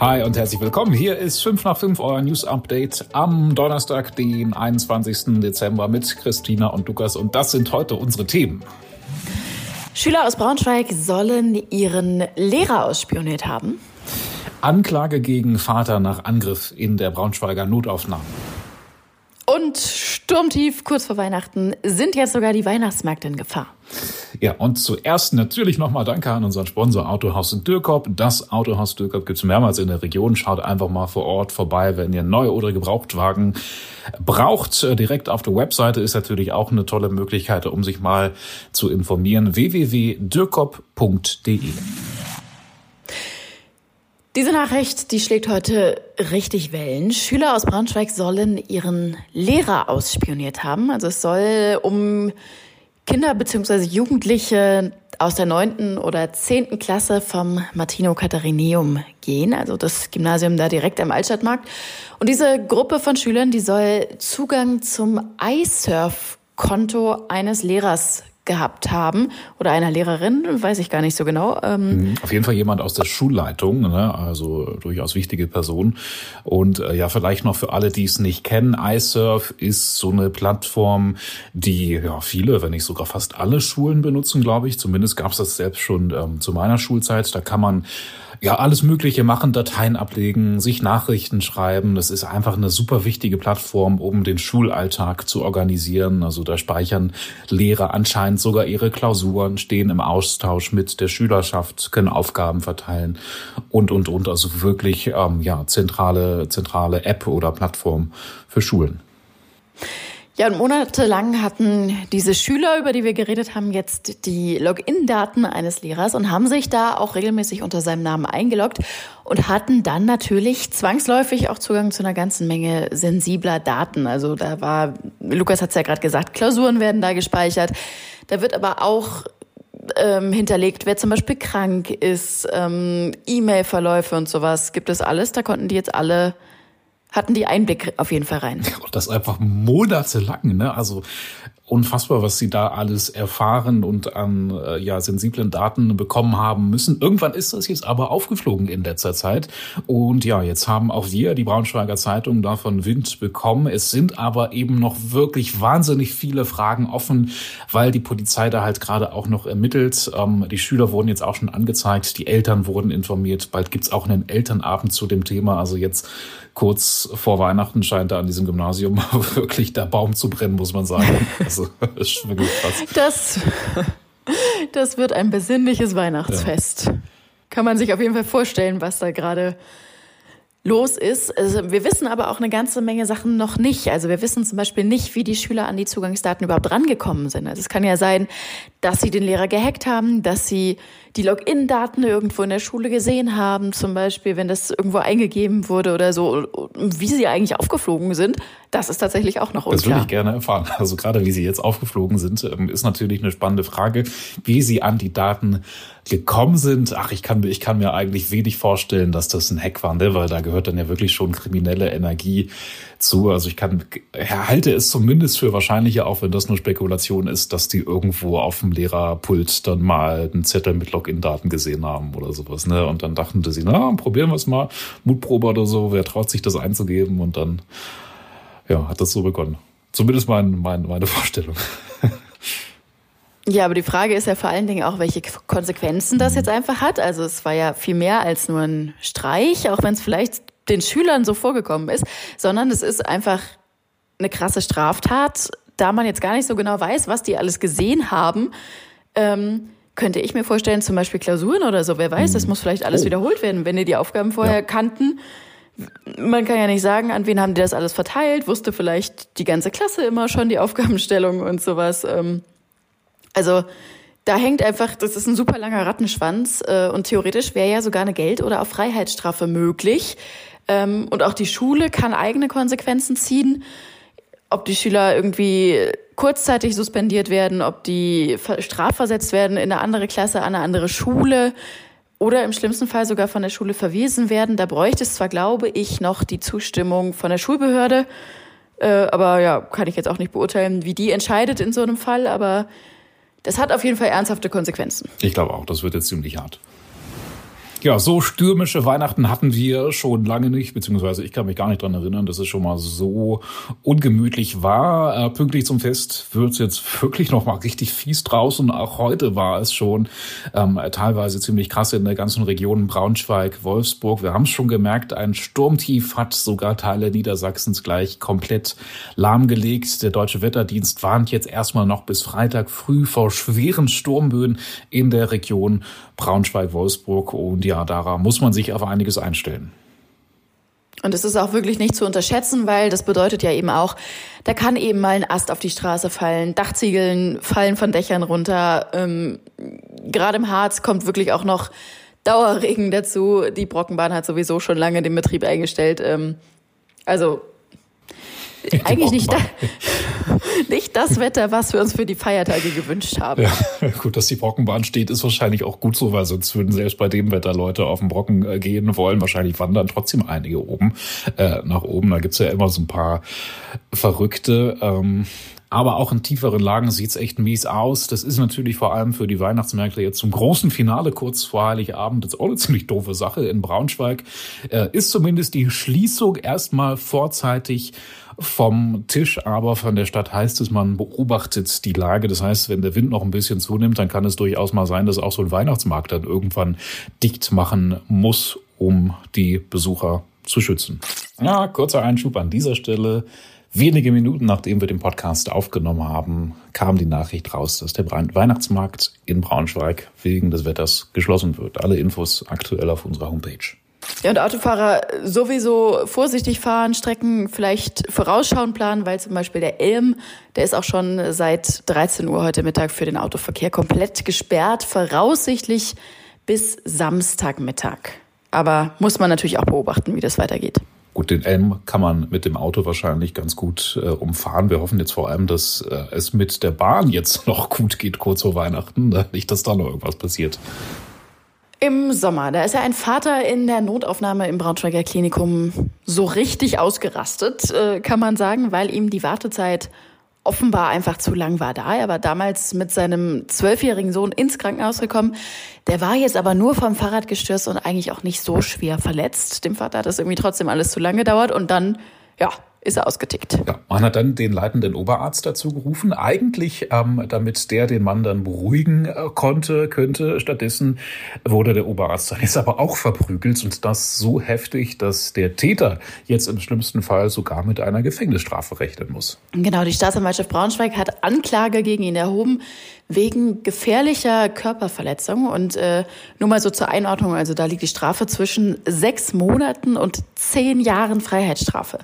Hi und herzlich willkommen. Hier ist 5 nach 5, euer News Update am Donnerstag, den 21. Dezember mit Christina und Lukas. Und das sind heute unsere Themen. Schüler aus Braunschweig sollen ihren Lehrer ausspioniert haben. Anklage gegen Vater nach Angriff in der Braunschweiger Notaufnahme. Und sturmtief kurz vor Weihnachten sind jetzt sogar die Weihnachtsmärkte in Gefahr. Ja, und zuerst natürlich nochmal Danke an unseren Sponsor Autohaus in Dürkop. Das Autohaus Dürkop gibt's mehrmals in der Region. Schaut einfach mal vor Ort vorbei, wenn ihr neu oder Gebrauchtwagen braucht. Direkt auf der Webseite ist natürlich auch eine tolle Möglichkeit, um sich mal zu informieren. www.dürkop.de diese Nachricht, die schlägt heute richtig Wellen. Schüler aus Braunschweig sollen ihren Lehrer ausspioniert haben. Also es soll um Kinder bzw. Jugendliche aus der neunten oder zehnten Klasse vom Martino Katharineum gehen, also das Gymnasium da direkt am Altstadtmarkt. Und diese Gruppe von Schülern, die soll Zugang zum iSurf-Konto eines Lehrers gehabt haben oder einer Lehrerin, weiß ich gar nicht so genau. Ähm mhm. Auf jeden Fall jemand aus der Schulleitung, ne? also durchaus wichtige Person. Und äh, ja, vielleicht noch für alle, die es nicht kennen, iSurf ist so eine Plattform, die ja viele, wenn nicht sogar fast alle Schulen benutzen, glaube ich. Zumindest gab es das selbst schon ähm, zu meiner Schulzeit. Da kann man ja, alles Mögliche machen, Dateien ablegen, sich Nachrichten schreiben. Das ist einfach eine super wichtige Plattform, um den Schulalltag zu organisieren. Also da speichern Lehrer anscheinend sogar ihre Klausuren, stehen im Austausch mit der Schülerschaft, können Aufgaben verteilen und, und, und. Also wirklich, ähm, ja, zentrale, zentrale App oder Plattform für Schulen. Ja, und monatelang hatten diese Schüler, über die wir geredet haben, jetzt die Login-Daten eines Lehrers und haben sich da auch regelmäßig unter seinem Namen eingeloggt und hatten dann natürlich zwangsläufig auch Zugang zu einer ganzen Menge sensibler Daten. Also da war, Lukas hat es ja gerade gesagt, Klausuren werden da gespeichert. Da wird aber auch ähm, hinterlegt, wer zum Beispiel krank ist, ähm, E-Mail-Verläufe und sowas. Gibt es alles? Da konnten die jetzt alle hatten die Einblick auf jeden Fall rein. Und das einfach monatelang, ne? Also unfassbar, was sie da alles erfahren und an äh, ja, sensiblen Daten bekommen haben müssen. Irgendwann ist das jetzt aber aufgeflogen in letzter Zeit. Und ja, jetzt haben auch wir, die Braunschweiger Zeitung, davon Wind bekommen. Es sind aber eben noch wirklich wahnsinnig viele Fragen offen, weil die Polizei da halt gerade auch noch ermittelt. Ähm, die Schüler wurden jetzt auch schon angezeigt, die Eltern wurden informiert. Bald gibt's auch einen Elternabend zu dem Thema. Also jetzt kurz vor Weihnachten scheint da an diesem Gymnasium wirklich der Baum zu brennen, muss man sagen. Also, das ist wirklich krass. Das, das wird ein besinnliches Weihnachtsfest. Ja. Kann man sich auf jeden Fall vorstellen, was da gerade los ist. Also wir wissen aber auch eine ganze Menge Sachen noch nicht. Also wir wissen zum Beispiel nicht, wie die Schüler an die Zugangsdaten überhaupt rangekommen sind. Also es kann ja sein, dass sie den Lehrer gehackt haben, dass sie die Login-Daten irgendwo in der Schule gesehen haben, zum Beispiel, wenn das irgendwo eingegeben wurde oder so, wie sie eigentlich aufgeflogen sind, das ist tatsächlich auch noch unklar. Das würde ich gerne erfahren. Also gerade wie sie jetzt aufgeflogen sind, ähm, ist natürlich eine spannende Frage, wie sie an die Daten gekommen sind. Ach, ich kann, ich kann mir eigentlich wenig vorstellen, dass das ein Hack war, ne? weil da gehört dann ja wirklich schon kriminelle Energie zu. Also ich kann, halte es zumindest für wahrscheinlicher, auch wenn das nur Spekulation ist, dass die irgendwo auf dem Lehrerpult dann mal einen Zettel mit Login-Daten gesehen haben oder sowas. Ne? Und dann dachten sie, na, probieren wir es mal, Mutprobe oder so, wer traut sich das einzugeben? Und dann, ja, hat das so begonnen. Zumindest mein, mein, meine Vorstellung. Ja, aber die Frage ist ja vor allen Dingen auch, welche Konsequenzen das mhm. jetzt einfach hat. Also es war ja viel mehr als nur ein Streich, auch wenn es vielleicht den Schülern so vorgekommen ist, sondern es ist einfach eine krasse Straftat, da man jetzt gar nicht so genau weiß, was die alles gesehen haben. Ähm, könnte ich mir vorstellen, zum Beispiel Klausuren oder so, wer weiß, das mhm. muss vielleicht alles oh. wiederholt werden, wenn die die Aufgaben vorher ja. kannten. Man kann ja nicht sagen, an wen haben die das alles verteilt, wusste vielleicht die ganze Klasse immer schon die Aufgabenstellung und sowas. Ähm, also da hängt einfach, das ist ein super langer Rattenschwanz äh, und theoretisch wäre ja sogar eine Geld- oder auch Freiheitsstrafe möglich. Ähm, und auch die Schule kann eigene Konsequenzen ziehen. Ob die Schüler irgendwie kurzzeitig suspendiert werden, ob die strafversetzt werden in eine andere Klasse, an eine andere Schule oder im schlimmsten Fall sogar von der Schule verwiesen werden. Da bräuchte es zwar, glaube ich, noch die Zustimmung von der Schulbehörde, äh, aber ja, kann ich jetzt auch nicht beurteilen, wie die entscheidet in so einem Fall, aber das hat auf jeden Fall ernsthafte Konsequenzen. Ich glaube auch, das wird jetzt ziemlich hart. Ja, so stürmische Weihnachten hatten wir schon lange nicht, beziehungsweise ich kann mich gar nicht dran erinnern, dass es schon mal so ungemütlich war. Äh, pünktlich zum Fest wird es jetzt wirklich noch mal richtig fies draußen. Auch heute war es schon ähm, teilweise ziemlich krass in der ganzen Region Braunschweig, Wolfsburg. Wir haben es schon gemerkt, ein Sturmtief hat sogar Teile Niedersachsens gleich komplett lahmgelegt. Der Deutsche Wetterdienst warnt jetzt erstmal noch bis Freitag früh vor schweren Sturmböen in der Region Braunschweig-Wolfsburg und ja, daran muss man sich auf einiges einstellen. Und es ist auch wirklich nicht zu unterschätzen, weil das bedeutet ja eben auch, da kann eben mal ein Ast auf die Straße fallen, Dachziegeln fallen von Dächern runter. Ähm, Gerade im Harz kommt wirklich auch noch Dauerregen dazu. Die Brockenbahn hat sowieso schon lange den Betrieb eingestellt. Ähm, also eigentlich nicht, da, nicht das Wetter, was wir uns für die Feiertage gewünscht haben. Ja, gut, dass die Brockenbahn steht, ist wahrscheinlich auch gut so, weil sonst würden selbst bei dem Wetter Leute auf den Brocken äh, gehen wollen. Wahrscheinlich wandern trotzdem einige oben äh, nach oben. Da gibt's ja immer so ein paar Verrückte. Ähm, aber auch in tieferen Lagen sieht's echt mies aus. Das ist natürlich vor allem für die Weihnachtsmärkte jetzt zum großen Finale kurz vor Heiligabend jetzt auch eine ziemlich doofe Sache. In Braunschweig äh, ist zumindest die Schließung erstmal vorzeitig vom Tisch, aber von der Stadt heißt es, man beobachtet die Lage. Das heißt, wenn der Wind noch ein bisschen zunimmt, dann kann es durchaus mal sein, dass auch so ein Weihnachtsmarkt dann irgendwann dicht machen muss, um die Besucher zu schützen. Ja, kurzer Einschub an dieser Stelle. Wenige Minuten nachdem wir den Podcast aufgenommen haben, kam die Nachricht raus, dass der Weihnachtsmarkt in Braunschweig wegen des Wetters geschlossen wird. Alle Infos aktuell auf unserer Homepage. Ja, und Autofahrer sowieso vorsichtig fahren, Strecken vielleicht vorausschauen planen, weil zum Beispiel der Elm, der ist auch schon seit 13 Uhr heute Mittag für den Autoverkehr komplett gesperrt, voraussichtlich bis Samstagmittag. Aber muss man natürlich auch beobachten, wie das weitergeht. Gut, den Elm kann man mit dem Auto wahrscheinlich ganz gut äh, umfahren. Wir hoffen jetzt vor allem, dass äh, es mit der Bahn jetzt noch gut geht, kurz vor Weihnachten. Nicht, dass da noch irgendwas passiert. Im Sommer, da ist ja ein Vater in der Notaufnahme im Braunschweiger Klinikum so richtig ausgerastet, äh, kann man sagen, weil ihm die Wartezeit offenbar einfach zu lang war da. Er war damals mit seinem zwölfjährigen Sohn ins Krankenhaus gekommen. Der war jetzt aber nur vom Fahrrad gestürzt und eigentlich auch nicht so schwer verletzt. Dem Vater hat das irgendwie trotzdem alles zu lange gedauert und dann, ja, ist er ausgetickt. Ja, man hat dann den leitenden Oberarzt dazu gerufen, eigentlich ähm, damit der den Mann dann beruhigen äh, konnte, könnte. Stattdessen wurde der Oberarzt dann jetzt aber auch verprügelt und das so heftig, dass der Täter jetzt im schlimmsten Fall sogar mit einer Gefängnisstrafe rechnen muss. Genau, die Staatsanwaltschaft Braunschweig hat Anklage gegen ihn erhoben wegen gefährlicher Körperverletzung. Und äh, nur mal so zur Einordnung, also da liegt die Strafe zwischen sechs Monaten und zehn Jahren Freiheitsstrafe.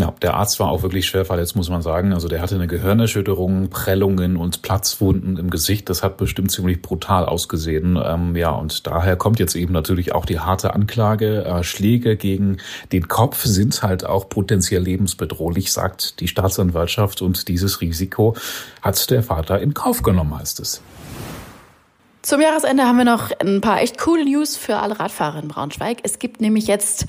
Ja, der Arzt war auch wirklich schwer verletzt, muss man sagen. Also der hatte eine Gehirnerschütterung, Prellungen und Platzwunden im Gesicht. Das hat bestimmt ziemlich brutal ausgesehen. Ähm, ja, und daher kommt jetzt eben natürlich auch die harte Anklage. Äh, Schläge gegen den Kopf sind halt auch potenziell lebensbedrohlich, sagt die Staatsanwaltschaft. Und dieses Risiko hat der Vater in Kauf genommen, heißt es. Zum Jahresende haben wir noch ein paar echt coole News für alle Radfahrer in Braunschweig. Es gibt nämlich jetzt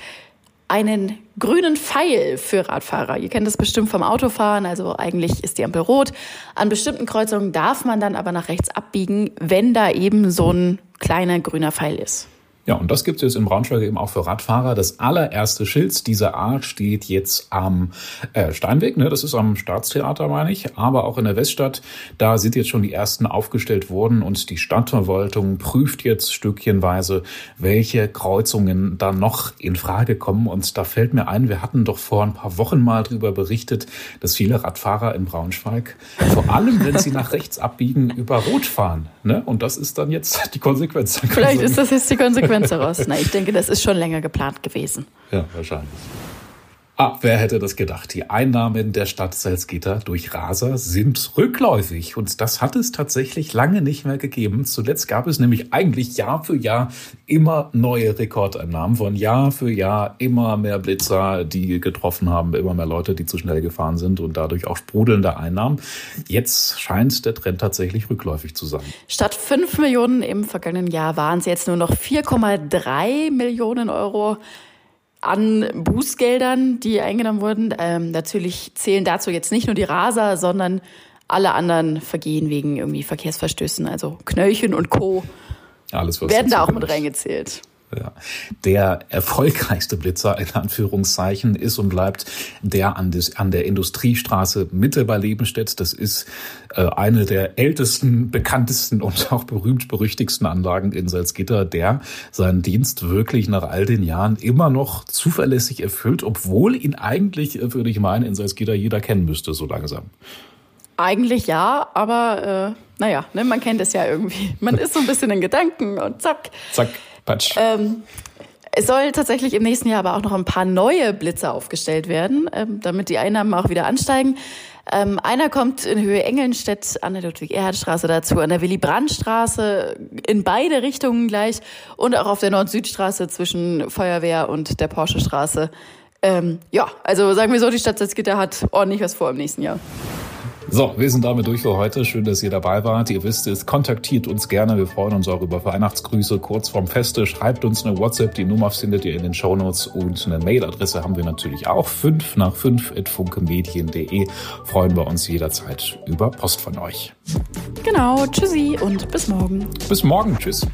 einen grünen Pfeil für Radfahrer. Ihr kennt das bestimmt vom Autofahren, also eigentlich ist die Ampel rot. An bestimmten Kreuzungen darf man dann aber nach rechts abbiegen, wenn da eben so ein kleiner grüner Pfeil ist. Ja, und das gibt es in Braunschweig eben auch für Radfahrer. Das allererste Schild dieser Art steht jetzt am äh, Steinweg, ne? das ist am Staatstheater, meine ich, aber auch in der Weststadt. Da sind jetzt schon die ersten aufgestellt worden und die Stadtverwaltung prüft jetzt stückchenweise, welche Kreuzungen da noch in Frage kommen. Und da fällt mir ein, wir hatten doch vor ein paar Wochen mal darüber berichtet, dass viele Radfahrer in Braunschweig, vor allem wenn sie nach rechts abbiegen, über Rot fahren. Ne? Und das ist dann jetzt die Konsequenz. Vielleicht ist das jetzt die Konsequenz. Konsequenz daraus. Na, ich denke, das ist schon länger geplant gewesen. Ja, wahrscheinlich. Ah, wer hätte das gedacht? Die Einnahmen der Stadt Salzgitter durch Raser sind rückläufig. Und das hat es tatsächlich lange nicht mehr gegeben. Zuletzt gab es nämlich eigentlich Jahr für Jahr immer neue Rekordeinnahmen. Von Jahr für Jahr immer mehr Blitzer, die getroffen haben, immer mehr Leute, die zu schnell gefahren sind und dadurch auch sprudelnde Einnahmen. Jetzt scheint der Trend tatsächlich rückläufig zu sein. Statt 5 Millionen im vergangenen Jahr waren es jetzt nur noch 4,3 Millionen Euro an Bußgeldern, die eingenommen wurden. Ähm, natürlich zählen dazu jetzt nicht nur die Raser, sondern alle anderen Vergehen wegen irgendwie Verkehrsverstößen, also Knöllchen und Co. Alles, was werden da auch mit reingezählt. Ja. Der erfolgreichste Blitzer in Anführungszeichen ist und bleibt der an, des, an der Industriestraße Mitte bei Lebenstedt. Das ist äh, eine der ältesten, bekanntesten und auch berühmt-berüchtigsten Anlagen in Salzgitter, der seinen Dienst wirklich nach all den Jahren immer noch zuverlässig erfüllt, obwohl ihn eigentlich, äh, würde ich meinen, in Salzgitter jeder kennen müsste, so langsam. Eigentlich ja, aber äh, naja, ne, man kennt es ja irgendwie. Man ist so ein bisschen in Gedanken und zack. Zack. Patsch. Ähm, es soll tatsächlich im nächsten Jahr aber auch noch ein paar neue Blitze aufgestellt werden, ähm, damit die Einnahmen auch wieder ansteigen. Ähm, einer kommt in Höhe Engelnstedt an der Ludwig-Erhard-Straße dazu, an der Willy-Brandt-Straße, in beide Richtungen gleich und auch auf der Nord-Süd-Straße zwischen Feuerwehr und der Porsche-Straße. Ähm, ja, also sagen wir so, die Stadt Salzgitter hat ordentlich was vor im nächsten Jahr. So, wir sind damit durch für heute. Schön, dass ihr dabei wart. Ihr wisst es, kontaktiert uns gerne. Wir freuen uns auch über Weihnachtsgrüße kurz vorm Feste. Schreibt uns eine WhatsApp. Die Nummer findet ihr in den Shownotes und eine Mailadresse haben wir natürlich auch. 5 nach 5 at funkemedien.de. Freuen wir uns jederzeit über Post von euch. Genau. Tschüssi und bis morgen. Bis morgen. Tschüss.